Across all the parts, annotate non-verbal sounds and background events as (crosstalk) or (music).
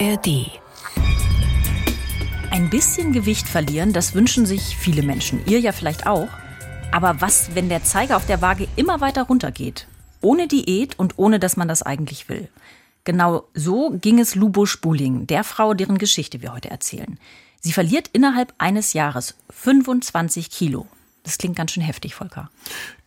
ARD. Ein bisschen Gewicht verlieren, das wünschen sich viele Menschen. Ihr ja vielleicht auch. Aber was, wenn der Zeiger auf der Waage immer weiter runtergeht? Ohne Diät und ohne, dass man das eigentlich will. Genau so ging es Lubo Spuling, der Frau, deren Geschichte wir heute erzählen. Sie verliert innerhalb eines Jahres 25 Kilo. Das klingt ganz schön heftig, Volker.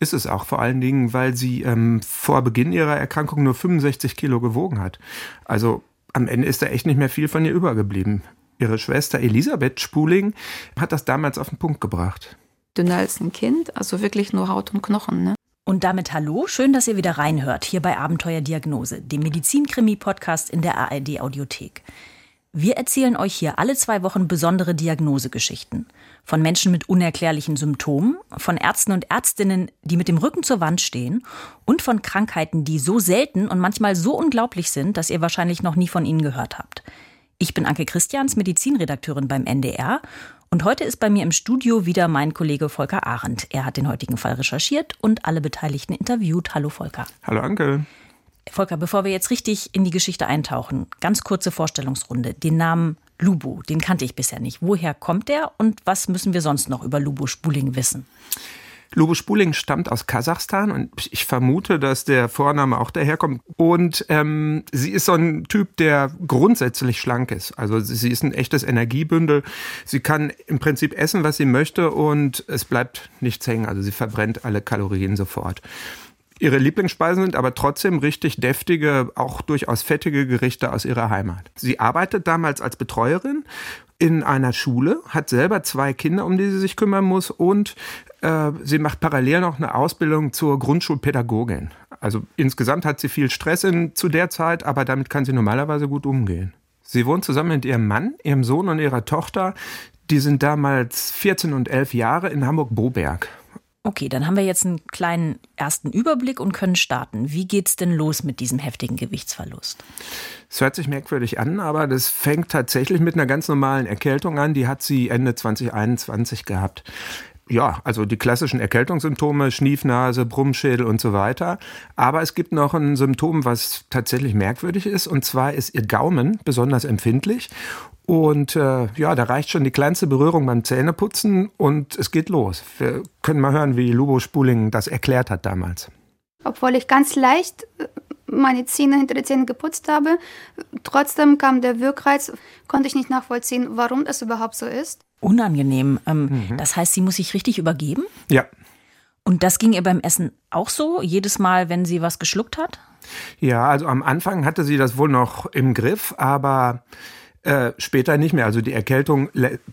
Ist es auch, vor allen Dingen, weil sie ähm, vor Beginn ihrer Erkrankung nur 65 Kilo gewogen hat. Also am Ende ist da echt nicht mehr viel von ihr übergeblieben. Ihre Schwester Elisabeth Spuling hat das damals auf den Punkt gebracht. Dünner als ein Kind, also wirklich nur Haut und Knochen, ne? Und damit hallo, schön, dass ihr wieder reinhört, hier bei Abenteuerdiagnose, dem Medizinkrimi-Podcast in der ARD-Audiothek. Wir erzählen euch hier alle zwei Wochen besondere Diagnosegeschichten. Von Menschen mit unerklärlichen Symptomen, von Ärzten und Ärztinnen, die mit dem Rücken zur Wand stehen und von Krankheiten, die so selten und manchmal so unglaublich sind, dass ihr wahrscheinlich noch nie von ihnen gehört habt. Ich bin Anke Christians, Medizinredakteurin beim NDR und heute ist bei mir im Studio wieder mein Kollege Volker Arendt. Er hat den heutigen Fall recherchiert und alle Beteiligten interviewt. Hallo Volker. Hallo Anke. Volker, bevor wir jetzt richtig in die Geschichte eintauchen, ganz kurze Vorstellungsrunde. Den Namen Lubu, den kannte ich bisher nicht. Woher kommt der und was müssen wir sonst noch über Lubu Spuling wissen? Lubo Spuling stammt aus Kasachstan und ich vermute, dass der Vorname auch daherkommt. Und ähm, sie ist so ein Typ, der grundsätzlich schlank ist. Also sie ist ein echtes Energiebündel. Sie kann im Prinzip essen, was sie möchte und es bleibt nichts hängen. Also sie verbrennt alle Kalorien sofort. Ihre Lieblingsspeisen sind aber trotzdem richtig deftige, auch durchaus fettige Gerichte aus ihrer Heimat. Sie arbeitet damals als Betreuerin in einer Schule, hat selber zwei Kinder, um die sie sich kümmern muss und äh, sie macht parallel noch eine Ausbildung zur Grundschulpädagogin. Also insgesamt hat sie viel Stress in, zu der Zeit, aber damit kann sie normalerweise gut umgehen. Sie wohnt zusammen mit ihrem Mann, ihrem Sohn und ihrer Tochter. Die sind damals 14 und 11 Jahre in Hamburg-Boberg. Okay, dann haben wir jetzt einen kleinen ersten Überblick und können starten. Wie geht's denn los mit diesem heftigen Gewichtsverlust? Es hört sich merkwürdig an, aber das fängt tatsächlich mit einer ganz normalen Erkältung an. Die hat sie Ende 2021 gehabt. Ja, also die klassischen Erkältungssymptome, Schniefnase, Brummschädel und so weiter. Aber es gibt noch ein Symptom, was tatsächlich merkwürdig ist. Und zwar ist ihr Gaumen besonders empfindlich. Und äh, ja, da reicht schon die kleinste Berührung beim Zähneputzen und es geht los. Wir können mal hören, wie Lubo Spuling das erklärt hat damals. Obwohl ich ganz leicht äh, meine Zähne hinter den Zähnen geputzt habe, trotzdem kam der Wirkreiz, konnte ich nicht nachvollziehen, warum das überhaupt so ist. Unangenehm. Ähm, mhm. Das heißt, sie muss sich richtig übergeben? Ja. Und das ging ihr beim Essen auch so, jedes Mal, wenn sie was geschluckt hat? Ja, also am Anfang hatte sie das wohl noch im Griff, aber äh, später nicht mehr. Also die Erkältung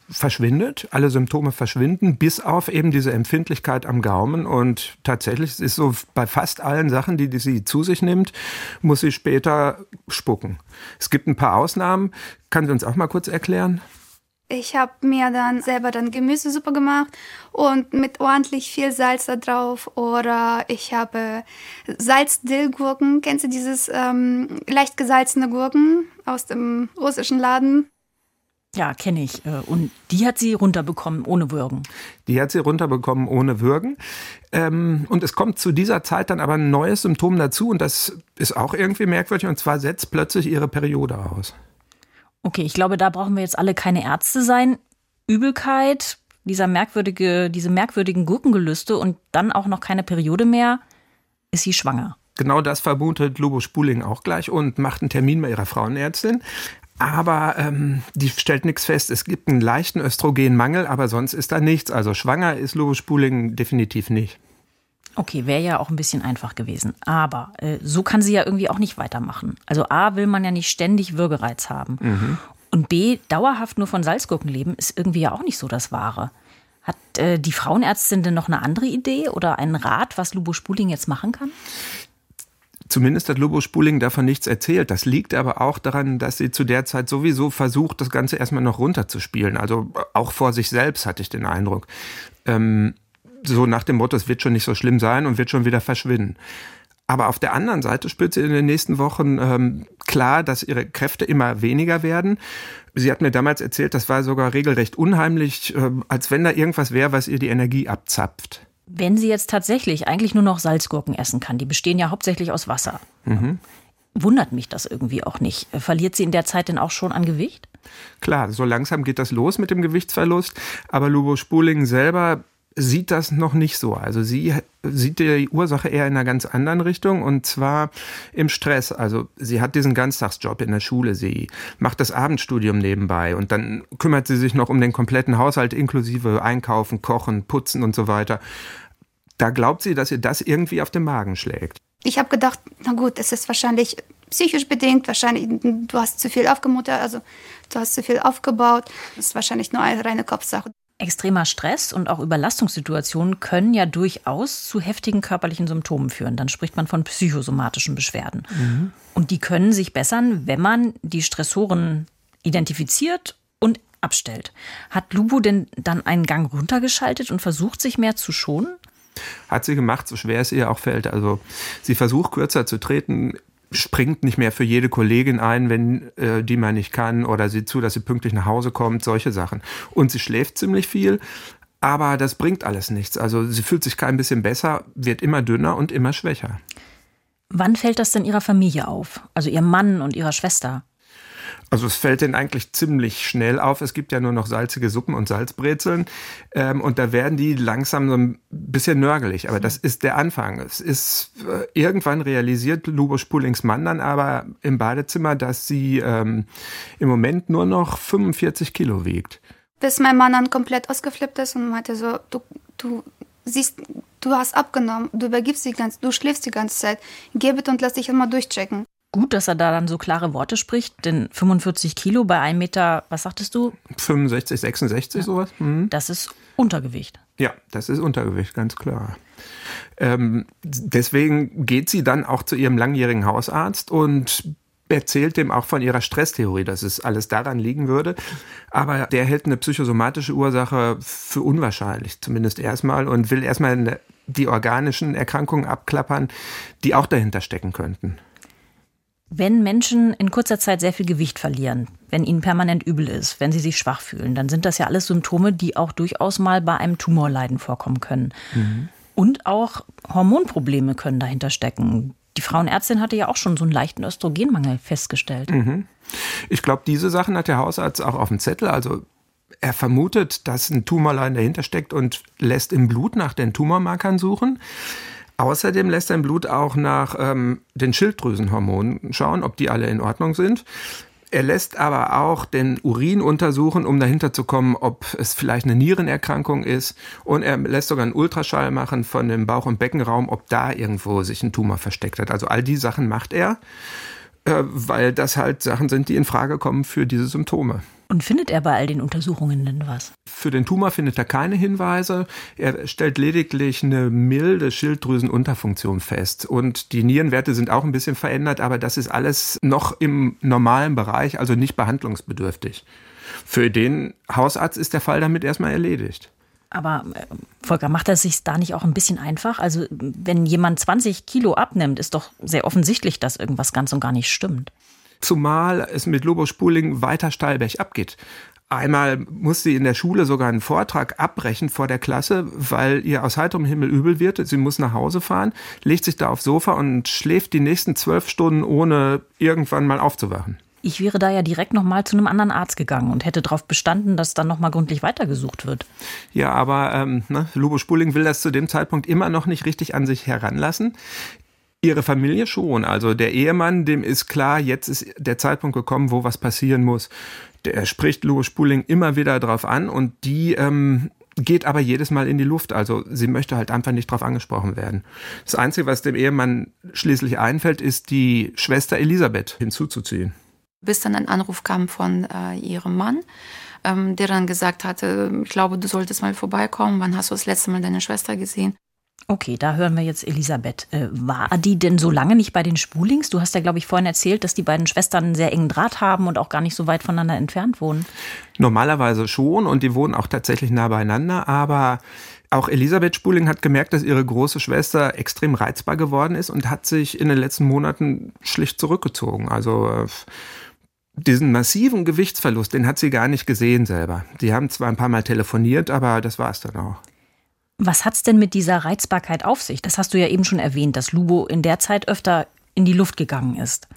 verschwindet, alle Symptome verschwinden, bis auf eben diese Empfindlichkeit am Gaumen. Und tatsächlich ist so bei fast allen Sachen, die, die sie zu sich nimmt, muss sie später spucken. Es gibt ein paar Ausnahmen. Kann sie uns auch mal kurz erklären? Ich habe mir dann selber dann Gemüsesuppe gemacht und mit ordentlich viel Salz da drauf. Oder ich habe Salzdillgurken. Kennst du dieses ähm, leicht gesalzene Gurken aus dem russischen Laden? Ja, kenne ich. Äh, und die hat sie runterbekommen ohne Würgen. Die hat sie runterbekommen ohne Würgen. Ähm, und es kommt zu dieser Zeit dann aber ein neues Symptom dazu und das ist auch irgendwie merkwürdig. Und zwar setzt plötzlich ihre Periode aus. Okay, ich glaube, da brauchen wir jetzt alle keine Ärzte sein. Übelkeit, dieser merkwürdige, diese merkwürdigen Gurkengelüste und dann auch noch keine Periode mehr, ist sie schwanger. Genau das vermutet Lobo Spuling auch gleich und macht einen Termin bei ihrer Frauenärztin. Aber ähm, die stellt nichts fest. Es gibt einen leichten Östrogenmangel, aber sonst ist da nichts. Also schwanger ist Lobo Spuling definitiv nicht. Okay, wäre ja auch ein bisschen einfach gewesen. Aber äh, so kann sie ja irgendwie auch nicht weitermachen. Also A, will man ja nicht ständig Würgereiz haben. Mhm. Und B, dauerhaft nur von Salzgurken leben, ist irgendwie ja auch nicht so das Wahre. Hat äh, die Frauenärztin denn noch eine andere Idee oder einen Rat, was Lubo Spuling jetzt machen kann? Zumindest hat Lubo Spuling davon nichts erzählt. Das liegt aber auch daran, dass sie zu der Zeit sowieso versucht, das Ganze erstmal noch runterzuspielen. Also auch vor sich selbst hatte ich den Eindruck. Ähm, so nach dem Motto, es wird schon nicht so schlimm sein und wird schon wieder verschwinden. Aber auf der anderen Seite spürt sie in den nächsten Wochen ähm, klar, dass ihre Kräfte immer weniger werden. Sie hat mir damals erzählt, das war sogar regelrecht unheimlich, äh, als wenn da irgendwas wäre, was ihr die Energie abzapft. Wenn sie jetzt tatsächlich eigentlich nur noch Salzgurken essen kann, die bestehen ja hauptsächlich aus Wasser. Mhm. wundert mich das irgendwie auch nicht. Verliert sie in der Zeit denn auch schon an Gewicht? Klar, so langsam geht das los mit dem Gewichtsverlust, aber Lubo Spuling selber sieht das noch nicht so. Also sie sieht die Ursache eher in einer ganz anderen Richtung und zwar im Stress. Also sie hat diesen Ganztagsjob in der Schule, sie macht das Abendstudium nebenbei und dann kümmert sie sich noch um den kompletten Haushalt inklusive Einkaufen, Kochen, Putzen und so weiter. Da glaubt sie, dass ihr das irgendwie auf den Magen schlägt. Ich habe gedacht, na gut, es ist wahrscheinlich psychisch bedingt, wahrscheinlich du hast zu viel aufgemuttert, also du hast zu viel aufgebaut. Das ist wahrscheinlich nur eine reine Kopfsache. Extremer Stress und auch Überlastungssituationen können ja durchaus zu heftigen körperlichen Symptomen führen. Dann spricht man von psychosomatischen Beschwerden. Mhm. Und die können sich bessern, wenn man die Stressoren identifiziert und abstellt. Hat Lubo denn dann einen Gang runtergeschaltet und versucht, sich mehr zu schonen? Hat sie gemacht, so schwer es ihr auch fällt. Also sie versucht kürzer zu treten, springt nicht mehr für jede Kollegin ein, wenn äh, die man nicht kann oder sieht zu, dass sie pünktlich nach Hause kommt, solche Sachen. Und sie schläft ziemlich viel, aber das bringt alles nichts. Also sie fühlt sich kein bisschen besser, wird immer dünner und immer schwächer. Wann fällt das denn ihrer Familie auf? Also ihrem Mann und ihrer Schwester? Also es fällt denen eigentlich ziemlich schnell auf. Es gibt ja nur noch salzige Suppen und Salzbrezeln. Ähm, und da werden die langsam so ein bisschen nörgelig. Aber das ist der Anfang. Es ist äh, irgendwann realisiert Lubo Spulings Mann dann aber im Badezimmer, dass sie ähm, im Moment nur noch 45 Kilo wiegt. Bis mein Mann dann komplett ausgeflippt ist und meinte so, du, du siehst, du hast abgenommen, du übergibst die ganze, du schläfst die ganze Zeit. Geh bitte und lass dich immer durchchecken gut, dass er da dann so klare Worte spricht, denn 45 Kilo bei einem Meter, was sagtest du? 65, 66 ja. sowas. Mhm. Das ist Untergewicht. Ja, das ist Untergewicht, ganz klar. Ähm, deswegen geht sie dann auch zu ihrem langjährigen Hausarzt und erzählt dem auch von ihrer Stresstheorie, dass es alles daran liegen würde. Aber der hält eine psychosomatische Ursache für unwahrscheinlich, zumindest erstmal, und will erstmal die organischen Erkrankungen abklappern, die auch dahinter stecken könnten. Wenn Menschen in kurzer Zeit sehr viel Gewicht verlieren, wenn ihnen permanent übel ist, wenn sie sich schwach fühlen, dann sind das ja alles Symptome, die auch durchaus mal bei einem Tumorleiden vorkommen können. Mhm. Und auch Hormonprobleme können dahinter stecken. Die Frauenärztin hatte ja auch schon so einen leichten Östrogenmangel festgestellt. Mhm. Ich glaube, diese Sachen hat der Hausarzt auch auf dem Zettel. Also er vermutet, dass ein Tumorleiden dahinter steckt und lässt im Blut nach den Tumormarkern suchen. Außerdem lässt im Blut auch nach ähm, den Schilddrüsenhormonen schauen, ob die alle in Ordnung sind. Er lässt aber auch den Urin untersuchen, um dahinter zu kommen, ob es vielleicht eine Nierenerkrankung ist. Und er lässt sogar einen Ultraschall machen von dem Bauch- und Beckenraum, ob da irgendwo sich ein Tumor versteckt hat. Also all die Sachen macht er, äh, weil das halt Sachen sind, die in Frage kommen für diese Symptome. Und findet er bei all den Untersuchungen denn was? Für den Tumor findet er keine Hinweise. Er stellt lediglich eine milde Schilddrüsenunterfunktion fest. Und die Nierenwerte sind auch ein bisschen verändert, aber das ist alles noch im normalen Bereich, also nicht behandlungsbedürftig. Für den Hausarzt ist der Fall damit erstmal erledigt. Aber äh, Volker, macht er sich da nicht auch ein bisschen einfach? Also wenn jemand 20 Kilo abnimmt, ist doch sehr offensichtlich, dass irgendwas ganz und gar nicht stimmt. Zumal es mit Lobo Spuling weiter steil bergab geht. Einmal muss sie in der Schule sogar einen Vortrag abbrechen vor der Klasse, weil ihr aus heiterem Himmel übel wird. Sie muss nach Hause fahren, legt sich da aufs Sofa und schläft die nächsten zwölf Stunden, ohne irgendwann mal aufzuwachen. Ich wäre da ja direkt noch mal zu einem anderen Arzt gegangen und hätte darauf bestanden, dass dann noch mal gründlich weitergesucht wird. Ja, aber ähm, ne, Lubo Spuling will das zu dem Zeitpunkt immer noch nicht richtig an sich heranlassen. Ihre Familie schon. Also der Ehemann, dem ist klar, jetzt ist der Zeitpunkt gekommen, wo was passieren muss. Der spricht Louis Spuling immer wieder drauf an und die ähm, geht aber jedes Mal in die Luft. Also sie möchte halt einfach nicht drauf angesprochen werden. Das Einzige, was dem Ehemann schließlich einfällt, ist die Schwester Elisabeth hinzuzuziehen. Bis dann ein Anruf kam von äh, ihrem Mann, ähm, der dann gesagt hatte, ich glaube, du solltest mal vorbeikommen. Wann hast du das letzte Mal deine Schwester gesehen? Okay, da hören wir jetzt Elisabeth. Äh, war die denn so lange nicht bei den Spulings? Du hast ja, glaube ich, vorhin erzählt, dass die beiden Schwestern einen sehr engen Draht haben und auch gar nicht so weit voneinander entfernt wohnen. Normalerweise schon und die wohnen auch tatsächlich nah beieinander, aber auch Elisabeth Spuling hat gemerkt, dass ihre große Schwester extrem reizbar geworden ist und hat sich in den letzten Monaten schlicht zurückgezogen. Also äh, diesen massiven Gewichtsverlust, den hat sie gar nicht gesehen selber. Die haben zwar ein paar Mal telefoniert, aber das war es dann auch. Was hat's denn mit dieser Reizbarkeit auf sich? Das hast du ja eben schon erwähnt, dass Lubo in der Zeit öfter in die Luft gegangen ist.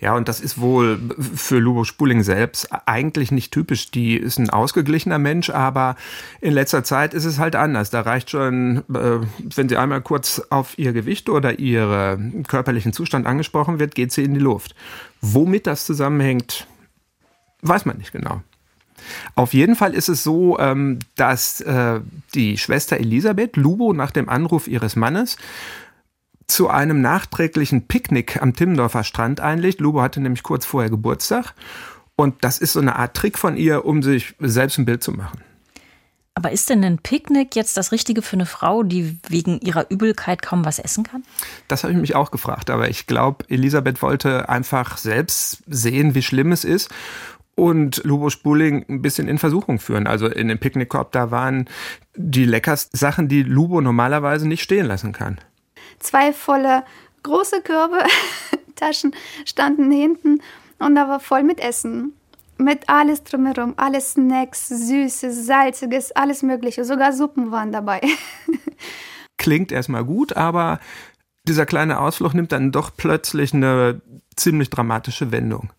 Ja, und das ist wohl für Lubo Spuling selbst eigentlich nicht typisch. Die ist ein ausgeglichener Mensch, aber in letzter Zeit ist es halt anders. Da reicht schon, äh, wenn sie einmal kurz auf ihr Gewicht oder ihren körperlichen Zustand angesprochen wird, geht sie in die Luft. Womit das zusammenhängt, weiß man nicht genau. Auf jeden Fall ist es so, ähm, dass äh, die Schwester Elisabeth Lubo nach dem Anruf ihres Mannes zu einem nachträglichen Picknick am Timmendorfer Strand einlegt. Lubo hatte nämlich kurz vorher Geburtstag. Und das ist so eine Art Trick von ihr, um sich selbst ein Bild zu machen. Aber ist denn ein Picknick jetzt das Richtige für eine Frau, die wegen ihrer Übelkeit kaum was essen kann? Das habe ich mich auch gefragt. Aber ich glaube, Elisabeth wollte einfach selbst sehen, wie schlimm es ist und Lubo Spuling ein bisschen in Versuchung führen. Also in dem Picknickkorb, da waren die leckersten Sachen, die Lubo normalerweise nicht stehen lassen kann zwei volle große Körbe, Taschen (laughs) standen hinten und da war voll mit Essen. Mit alles drumherum, alles Snacks, Süßes, Salziges, alles Mögliche. Sogar Suppen waren dabei. (laughs) Klingt erstmal gut, aber dieser kleine Ausflug nimmt dann doch plötzlich eine ziemlich dramatische Wendung.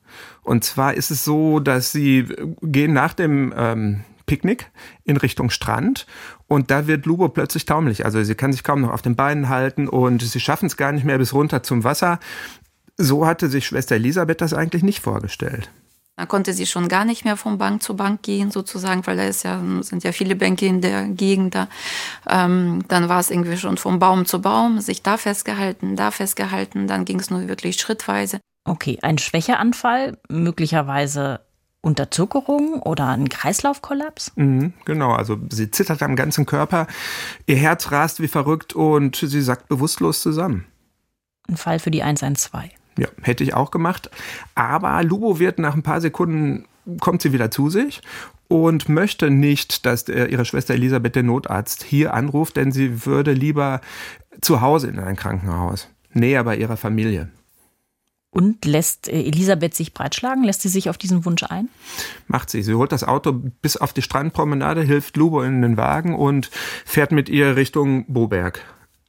Und zwar ist es so, dass sie gehen nach dem ähm, Picknick in Richtung Strand und da wird Lubo plötzlich taumelig. Also sie kann sich kaum noch auf den Beinen halten und sie schaffen es gar nicht mehr bis runter zum Wasser. So hatte sich Schwester Elisabeth das eigentlich nicht vorgestellt. Da konnte sie schon gar nicht mehr von Bank zu Bank gehen, sozusagen, weil da ist ja, sind ja viele Bänke in der Gegend da. Ähm, dann war es irgendwie schon vom Baum zu Baum, sich da festgehalten, da festgehalten. Dann ging es nur wirklich schrittweise. Okay, ein Schwächeanfall, möglicherweise Unterzuckerung oder ein Kreislaufkollaps? Mhm, genau, also sie zittert am ganzen Körper, ihr Herz rast wie verrückt und sie sackt bewusstlos zusammen. Ein Fall für die 112. Ja, hätte ich auch gemacht. Aber Lubo wird nach ein paar Sekunden, kommt sie wieder zu sich und möchte nicht, dass ihre Schwester Elisabeth, der Notarzt, hier anruft, denn sie würde lieber zu Hause in ein Krankenhaus, näher bei ihrer Familie. Und lässt äh, Elisabeth sich breitschlagen? Lässt sie sich auf diesen Wunsch ein? Macht sie. Sie holt das Auto bis auf die Strandpromenade, hilft Lubo in den Wagen und fährt mit ihr Richtung Boberg.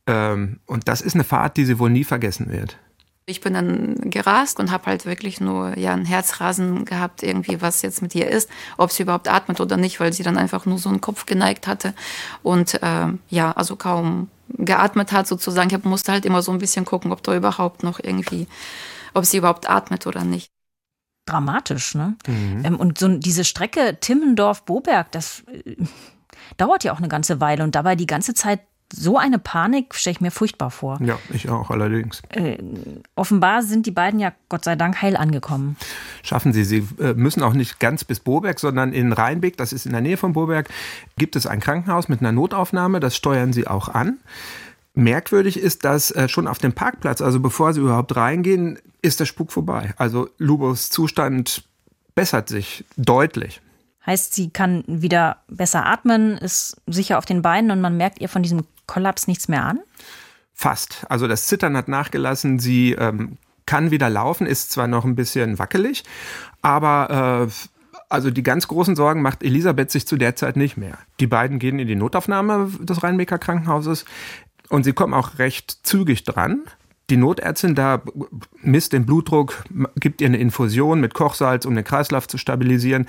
Ähm, und das ist eine Fahrt, die sie wohl nie vergessen wird. Ich bin dann gerast und habe halt wirklich nur ja ein Herzrasen gehabt, irgendwie was jetzt mit ihr ist, ob sie überhaupt atmet oder nicht, weil sie dann einfach nur so einen Kopf geneigt hatte und äh, ja, also kaum geatmet hat sozusagen. Ich musste halt immer so ein bisschen gucken, ob da überhaupt noch irgendwie ob sie überhaupt atmet oder nicht. Dramatisch, ne? Mhm. Ähm, und so diese Strecke Timmendorf-Boberg, das äh, dauert ja auch eine ganze Weile und dabei die ganze Zeit so eine Panik stelle ich mir furchtbar vor. Ja, ich auch, allerdings. Äh, offenbar sind die beiden ja Gott sei Dank heil angekommen. Schaffen sie. Sie äh, müssen auch nicht ganz bis Boberg, sondern in Rheinbeck, das ist in der Nähe von Boberg, gibt es ein Krankenhaus mit einer Notaufnahme. Das steuern sie auch an. Merkwürdig ist, dass äh, schon auf dem Parkplatz, also bevor sie überhaupt reingehen, ist der Spuk vorbei. Also Lubos Zustand bessert sich deutlich. Heißt, sie kann wieder besser atmen, ist sicher auf den Beinen und man merkt ihr von diesem Kollaps nichts mehr an? Fast. Also das Zittern hat nachgelassen. Sie ähm, kann wieder laufen, ist zwar noch ein bisschen wackelig, aber äh, also die ganz großen Sorgen macht Elisabeth sich zu der Zeit nicht mehr. Die beiden gehen in die Notaufnahme des Rheinbecker Krankenhauses. Und sie kommen auch recht zügig dran. Die Notärztin da misst den Blutdruck, gibt ihr eine Infusion mit Kochsalz, um den Kreislauf zu stabilisieren.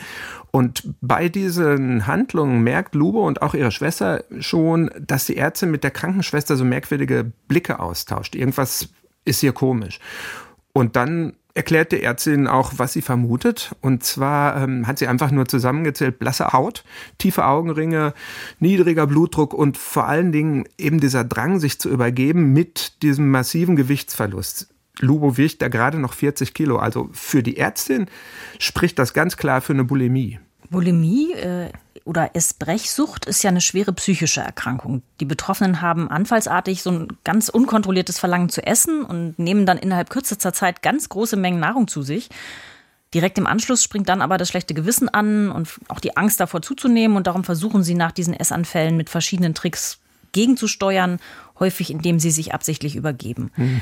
Und bei diesen Handlungen merkt Lubo und auch ihre Schwester schon, dass die Ärztin mit der Krankenschwester so merkwürdige Blicke austauscht. Irgendwas ist hier komisch. Und dann erklärt die Ärztin auch, was sie vermutet. Und zwar ähm, hat sie einfach nur zusammengezählt, blasse Haut, tiefe Augenringe, niedriger Blutdruck und vor allen Dingen eben dieser Drang, sich zu übergeben mit diesem massiven Gewichtsverlust. Lubo wiegt da gerade noch 40 Kilo. Also für die Ärztin spricht das ganz klar für eine Bulimie. Bulimie äh, oder Essbrechsucht ist ja eine schwere psychische Erkrankung. Die Betroffenen haben anfallsartig so ein ganz unkontrolliertes Verlangen zu essen und nehmen dann innerhalb kürzester Zeit ganz große Mengen Nahrung zu sich. Direkt im Anschluss springt dann aber das schlechte Gewissen an und auch die Angst davor zuzunehmen und darum versuchen sie nach diesen Essanfällen mit verschiedenen Tricks gegenzusteuern, häufig indem sie sich absichtlich übergeben. Mhm.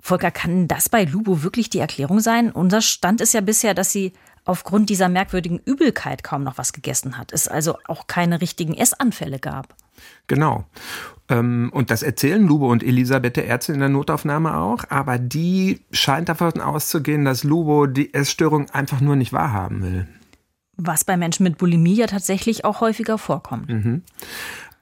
Volker, kann das bei Lubo wirklich die Erklärung sein? Unser Stand ist ja bisher, dass sie aufgrund dieser merkwürdigen Übelkeit kaum noch was gegessen hat, es also auch keine richtigen Essanfälle gab. Genau. Ähm, und das erzählen Lubo und Elisabeth der Ärzte in der Notaufnahme auch, aber die scheint davon auszugehen, dass Lubo die Essstörung einfach nur nicht wahrhaben will. Was bei Menschen mit Bulimie ja tatsächlich auch häufiger vorkommt. Mhm.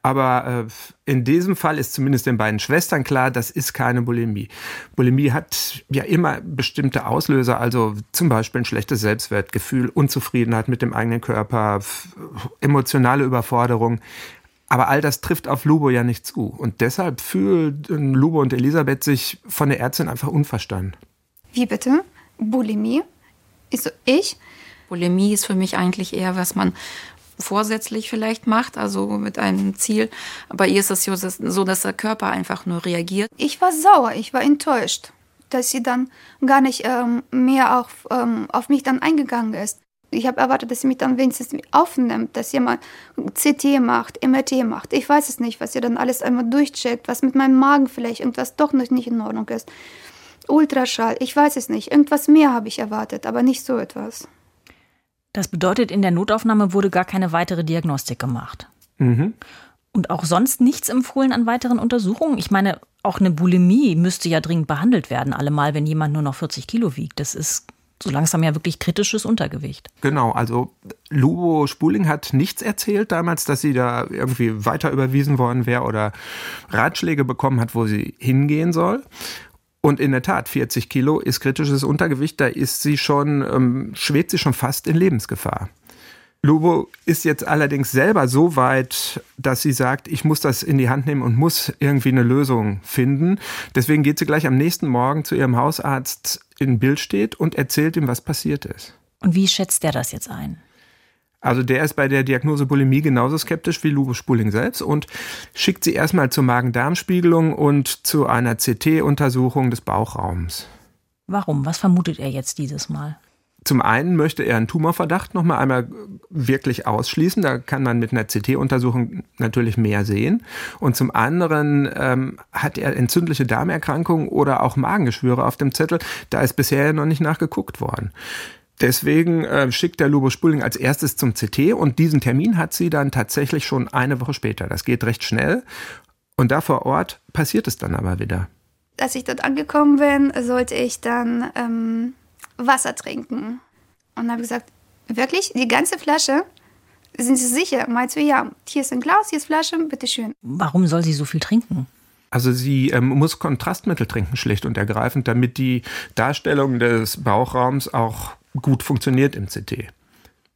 Aber äh, in diesem Fall ist zumindest den beiden Schwestern klar, das ist keine Bulimie. Bulimie hat ja immer bestimmte Auslöser, also zum Beispiel ein schlechtes Selbstwertgefühl, Unzufriedenheit mit dem eigenen Körper, emotionale Überforderung. Aber all das trifft auf Lubo ja nicht zu. Und deshalb fühlen Lubo und Elisabeth sich von der Ärztin einfach unverstanden. Wie bitte? Bulimie? Ist ich? Bulimie ist für mich eigentlich eher, was man vorsätzlich vielleicht macht, also mit einem Ziel. Bei ihr ist es so, dass der Körper einfach nur reagiert. Ich war sauer, ich war enttäuscht, dass sie dann gar nicht ähm, mehr auf, ähm, auf mich dann eingegangen ist. Ich habe erwartet, dass sie mich dann wenigstens aufnimmt, dass sie mal CT macht, MRT macht. Ich weiß es nicht, was sie dann alles einmal durchcheckt, was mit meinem Magen vielleicht irgendwas doch noch nicht in Ordnung ist. Ultraschall, ich weiß es nicht. Irgendwas mehr habe ich erwartet, aber nicht so etwas. Das bedeutet, in der Notaufnahme wurde gar keine weitere Diagnostik gemacht. Mhm. Und auch sonst nichts empfohlen an weiteren Untersuchungen? Ich meine, auch eine Bulimie müsste ja dringend behandelt werden, allemal, wenn jemand nur noch 40 Kilo wiegt. Das ist so langsam ja wirklich kritisches Untergewicht. Genau, also Lubo Spuling hat nichts erzählt damals, dass sie da irgendwie weiter überwiesen worden wäre oder Ratschläge bekommen hat, wo sie hingehen soll. Und in der Tat, 40 Kilo ist kritisches Untergewicht, da ist sie schon, ähm, schwebt sie schon fast in Lebensgefahr. Lubo ist jetzt allerdings selber so weit, dass sie sagt, ich muss das in die Hand nehmen und muss irgendwie eine Lösung finden. Deswegen geht sie gleich am nächsten Morgen zu ihrem Hausarzt in Billstedt und erzählt ihm, was passiert ist. Und wie schätzt der das jetzt ein? Also der ist bei der Diagnose Bulimie genauso skeptisch wie Lubus Spuling selbst und schickt sie erstmal zur Magen-Darm-Spiegelung und zu einer CT-Untersuchung des Bauchraums. Warum? Was vermutet er jetzt dieses Mal? Zum einen möchte er einen Tumorverdacht noch mal einmal wirklich ausschließen. Da kann man mit einer CT-Untersuchung natürlich mehr sehen. Und zum anderen ähm, hat er entzündliche Darmerkrankungen oder auch Magengeschwüre auf dem Zettel. Da ist bisher noch nicht nachgeguckt worden. Deswegen äh, schickt der Lubo Spulling als erstes zum CT und diesen Termin hat sie dann tatsächlich schon eine Woche später. Das geht recht schnell. Und da vor Ort passiert es dann aber wieder. Als ich dort angekommen bin, sollte ich dann ähm, Wasser trinken. Und habe gesagt, wirklich? Die ganze Flasche? Sind Sie sicher? Meinst du, ja, hier ist ein Glas, hier ist Flasche, bitteschön. Warum soll sie so viel trinken? Also sie ähm, muss Kontrastmittel trinken, schlicht und ergreifend, damit die Darstellung des Bauchraums auch gut funktioniert im CT.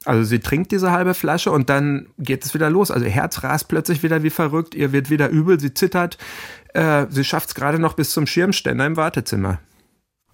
Also sie trinkt diese halbe Flasche und dann geht es wieder los. Also ihr Herz rast plötzlich wieder wie verrückt, ihr wird wieder übel, sie zittert. Äh, sie schafft es gerade noch bis zum Schirmständer im Wartezimmer.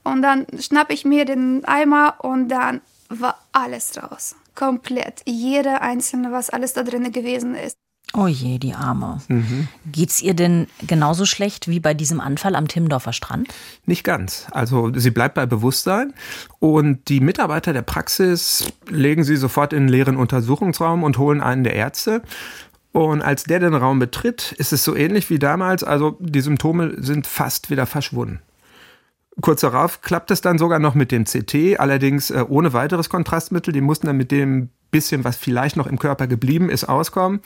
Und dann schnapp ich mir den Eimer und dann war alles raus. Komplett. Jeder einzelne, was alles da drin gewesen ist. Oh je, die Arme. Mhm. Geht's ihr denn genauso schlecht wie bei diesem Anfall am Timmendorfer Strand? Nicht ganz. Also sie bleibt bei Bewusstsein und die Mitarbeiter der Praxis legen sie sofort in den leeren Untersuchungsraum und holen einen der Ärzte. Und als der den Raum betritt, ist es so ähnlich wie damals. Also die Symptome sind fast wieder verschwunden. Kurz darauf klappt es dann sogar noch mit dem CT, allerdings äh, ohne weiteres Kontrastmittel. Die mussten dann mit dem bisschen, was vielleicht noch im Körper geblieben ist, auskommen.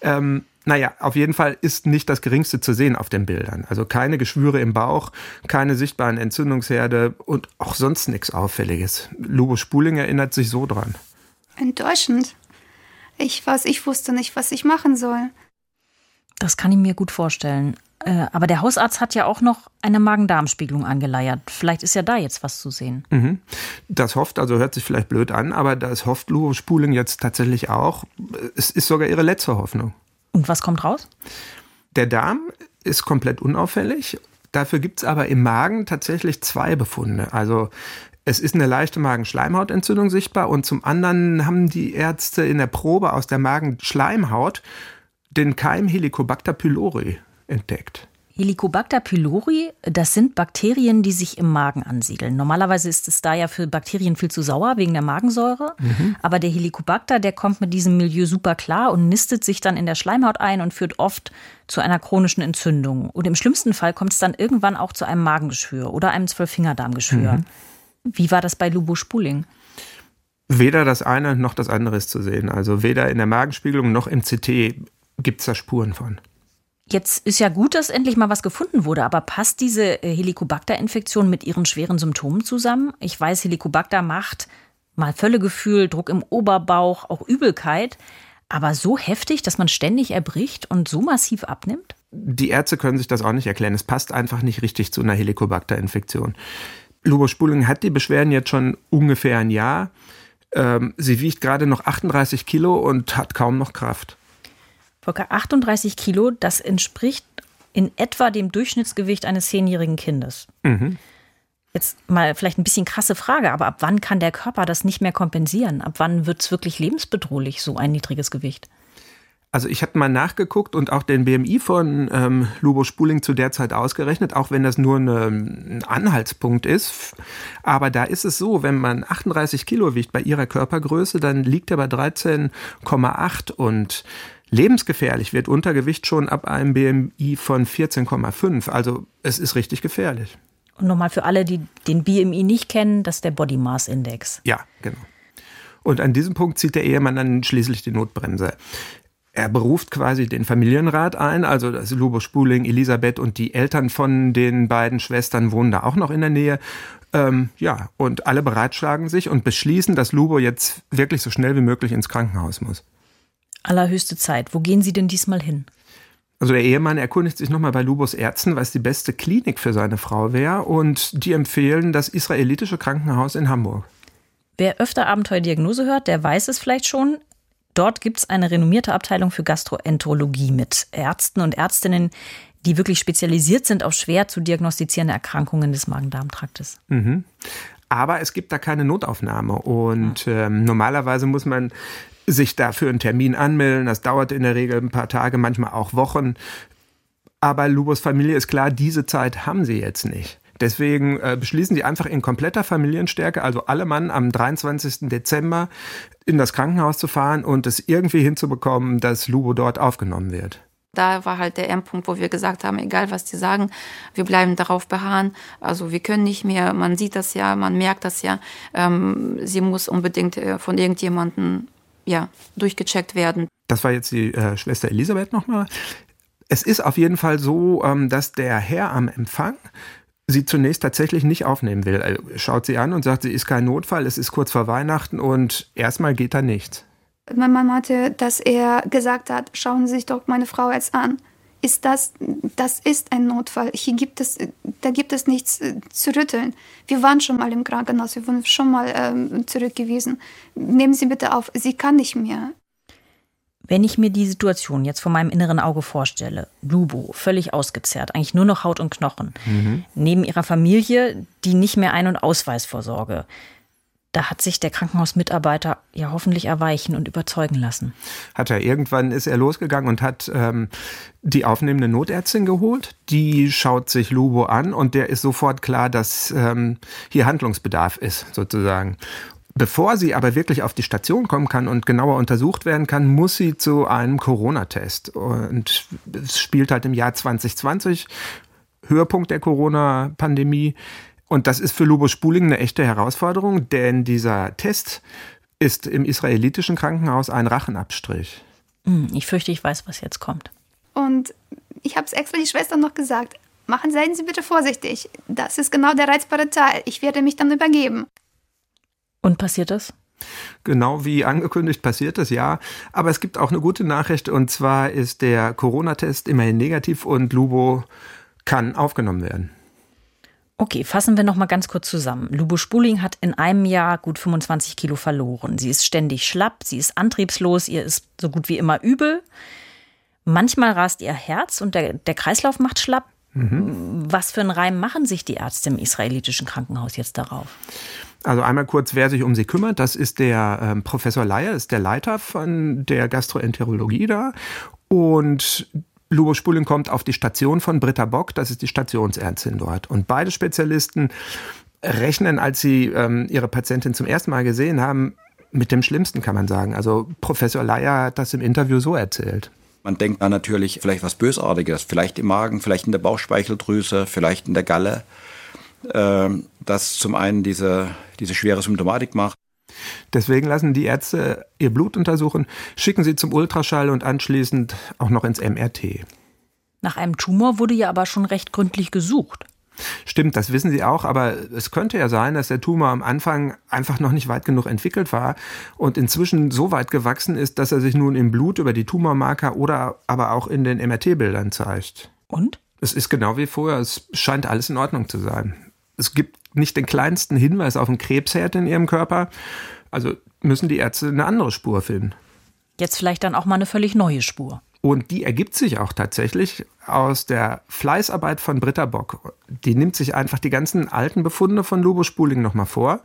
Ähm, naja, auf jeden Fall ist nicht das Geringste zu sehen auf den Bildern. Also keine Geschwüre im Bauch, keine sichtbaren Entzündungsherde und auch sonst nichts Auffälliges. Lubo Spuling erinnert sich so dran. Enttäuschend. Ich, was, ich wusste nicht, was ich machen soll. Das kann ich mir gut vorstellen. Äh, aber der Hausarzt hat ja auch noch eine Magen-Darm-Spiegelung angeleiert. Vielleicht ist ja da jetzt was zu sehen. Mhm. Das hofft, also hört sich vielleicht blöd an, aber das hofft Luro Spuling jetzt tatsächlich auch. Es ist sogar ihre letzte Hoffnung. Und was kommt raus? Der Darm ist komplett unauffällig. Dafür gibt es aber im Magen tatsächlich zwei Befunde. Also es ist eine leichte Magenschleimhautentzündung sichtbar und zum anderen haben die Ärzte in der Probe aus der Magenschleimhaut den Keim Helicobacter pylori entdeckt. Helicobacter pylori, das sind Bakterien, die sich im Magen ansiedeln. Normalerweise ist es da ja für Bakterien viel zu sauer wegen der Magensäure. Mhm. Aber der Helicobacter, der kommt mit diesem Milieu super klar und nistet sich dann in der Schleimhaut ein und führt oft zu einer chronischen Entzündung. Und im schlimmsten Fall kommt es dann irgendwann auch zu einem Magengeschwür oder einem Zwölffingerdarmgeschwür. Mhm. Wie war das bei Lubo Spuling? Weder das eine noch das andere ist zu sehen. Also weder in der Magenspiegelung noch im CT gibt es da Spuren von. Jetzt ist ja gut, dass endlich mal was gefunden wurde, aber passt diese äh, Helicobacter-Infektion mit ihren schweren Symptomen zusammen? Ich weiß, Helicobacter macht mal Völlegefühl, Druck im Oberbauch, auch Übelkeit, aber so heftig, dass man ständig erbricht und so massiv abnimmt? Die Ärzte können sich das auch nicht erklären. Es passt einfach nicht richtig zu einer Helicobacter-Infektion. Lubo Spuling hat die Beschwerden jetzt schon ungefähr ein Jahr. Ähm, sie wiegt gerade noch 38 Kilo und hat kaum noch Kraft. Volker, 38 Kilo, das entspricht in etwa dem Durchschnittsgewicht eines zehnjährigen Kindes. Mhm. Jetzt mal vielleicht ein bisschen krasse Frage, aber ab wann kann der Körper das nicht mehr kompensieren? Ab wann wird es wirklich lebensbedrohlich, so ein niedriges Gewicht? Also ich habe mal nachgeguckt und auch den BMI von ähm, Lubo Spuling zu der Zeit ausgerechnet, auch wenn das nur eine, ein Anhaltspunkt ist. Aber da ist es so, wenn man 38 Kilo wiegt bei ihrer Körpergröße, dann liegt er bei 13,8 und lebensgefährlich wird Untergewicht schon ab einem BMI von 14,5. Also es ist richtig gefährlich. Und nochmal für alle, die den BMI nicht kennen, das ist der Body Mass Index. Ja, genau. Und an diesem Punkt zieht der Ehemann dann schließlich die Notbremse. Er beruft quasi den Familienrat ein, also das Lubo Spuling, Elisabeth und die Eltern von den beiden Schwestern wohnen da auch noch in der Nähe. Ähm, ja, und alle beratschlagen sich und beschließen, dass Lubo jetzt wirklich so schnell wie möglich ins Krankenhaus muss. Allerhöchste Zeit. Wo gehen Sie denn diesmal hin? Also der Ehemann erkundigt sich nochmal bei Lubos Ärzten, was die beste Klinik für seine Frau wäre und die empfehlen das israelitische Krankenhaus in Hamburg. Wer öfter Abenteuerdiagnose hört, der weiß es vielleicht schon. Dort gibt es eine renommierte Abteilung für Gastroenterologie mit Ärzten und Ärztinnen, die wirklich spezialisiert sind auf schwer zu diagnostizierende Erkrankungen des Magen-Darm-Traktes. Mhm. Aber es gibt da keine Notaufnahme und ähm, normalerweise muss man sich dafür einen Termin anmelden. Das dauert in der Regel ein paar Tage, manchmal auch Wochen. Aber Lubos Familie ist klar, diese Zeit haben sie jetzt nicht. Deswegen äh, beschließen sie einfach in kompletter Familienstärke, also alle Mann am 23. Dezember in das Krankenhaus zu fahren und es irgendwie hinzubekommen, dass Lubo dort aufgenommen wird. Da war halt der Endpunkt, wo wir gesagt haben, egal was die sagen, wir bleiben darauf beharren. Also wir können nicht mehr, man sieht das ja, man merkt das ja. Ähm, sie muss unbedingt äh, von irgendjemandem ja, durchgecheckt werden. Das war jetzt die äh, Schwester Elisabeth nochmal. Es ist auf jeden Fall so, ähm, dass der Herr am Empfang sie zunächst tatsächlich nicht aufnehmen will. Er schaut sie an und sagt, sie ist kein Notfall, es ist kurz vor Weihnachten und erstmal geht da nichts. Mein Mann hatte, dass er gesagt hat, schauen Sie sich doch meine Frau jetzt an. Ist das, das ist ein Notfall. Hier gibt es, da gibt es nichts äh, zu rütteln. Wir waren schon mal im Krankenhaus, wir wurden schon mal ähm, zurückgewiesen. Nehmen Sie bitte auf, sie kann nicht mehr. Wenn ich mir die Situation jetzt vor meinem inneren Auge vorstelle, Lubo, völlig ausgezehrt, eigentlich nur noch Haut und Knochen, mhm. neben ihrer Familie, die nicht mehr Ein- und Ausweisvorsorge, da hat sich der Krankenhausmitarbeiter ja hoffentlich erweichen und überzeugen lassen. Hat er. Irgendwann ist er losgegangen und hat ähm, die aufnehmende Notärztin geholt. Die schaut sich Lubo an und der ist sofort klar, dass ähm, hier Handlungsbedarf ist, sozusagen. Bevor sie aber wirklich auf die Station kommen kann und genauer untersucht werden kann, muss sie zu einem Corona-Test. Und es spielt halt im Jahr 2020, Höhepunkt der Corona-Pandemie. Und das ist für Lubo Spuling eine echte Herausforderung, denn dieser Test ist im israelitischen Krankenhaus ein Rachenabstrich. Hm, ich fürchte, ich weiß, was jetzt kommt. Und ich habe es extra die Schwester noch gesagt. Machen seien Sie bitte vorsichtig. Das ist genau der reizbare Teil. Ich werde mich dann übergeben. Und passiert das? Genau wie angekündigt passiert es, ja. Aber es gibt auch eine gute Nachricht und zwar ist der Corona-Test immerhin negativ und Lubo kann aufgenommen werden. Okay, fassen wir noch mal ganz kurz zusammen. Lubo Spuling hat in einem Jahr gut 25 Kilo verloren. Sie ist ständig schlapp, sie ist antriebslos, ihr ist so gut wie immer übel. Manchmal rast ihr Herz und der, der Kreislauf macht schlapp. Mhm. Was für einen Reim machen sich die Ärzte im israelitischen Krankenhaus jetzt darauf? Also einmal kurz, wer sich um sie kümmert, das ist der ähm, Professor Leier, ist der Leiter von der Gastroenterologie da. Und Lubo Spuling kommt auf die Station von Britta Bock, das ist die Stationsärztin dort. Und beide Spezialisten rechnen, als sie ähm, ihre Patientin zum ersten Mal gesehen haben, mit dem Schlimmsten, kann man sagen. Also Professor Leier hat das im Interview so erzählt. Man denkt da natürlich vielleicht was Bösartiges, vielleicht im Magen, vielleicht in der Bauchspeicheldrüse, vielleicht in der Galle, äh, das zum einen diese, diese schwere Symptomatik macht. Deswegen lassen die Ärzte ihr Blut untersuchen, schicken sie zum Ultraschall und anschließend auch noch ins MRT. Nach einem Tumor wurde ja aber schon recht gründlich gesucht. Stimmt, das wissen Sie auch, aber es könnte ja sein, dass der Tumor am Anfang einfach noch nicht weit genug entwickelt war und inzwischen so weit gewachsen ist, dass er sich nun im Blut über die Tumormarker oder aber auch in den MRT-Bildern zeigt. Und? Es ist genau wie vorher, es scheint alles in Ordnung zu sein. Es gibt nicht den kleinsten Hinweis auf einen Krebsherd in Ihrem Körper, also müssen die Ärzte eine andere Spur finden. Jetzt vielleicht dann auch mal eine völlig neue Spur. Und die ergibt sich auch tatsächlich aus der Fleißarbeit von Britta Bock. Die nimmt sich einfach die ganzen alten Befunde von Lubo Spuling nochmal vor,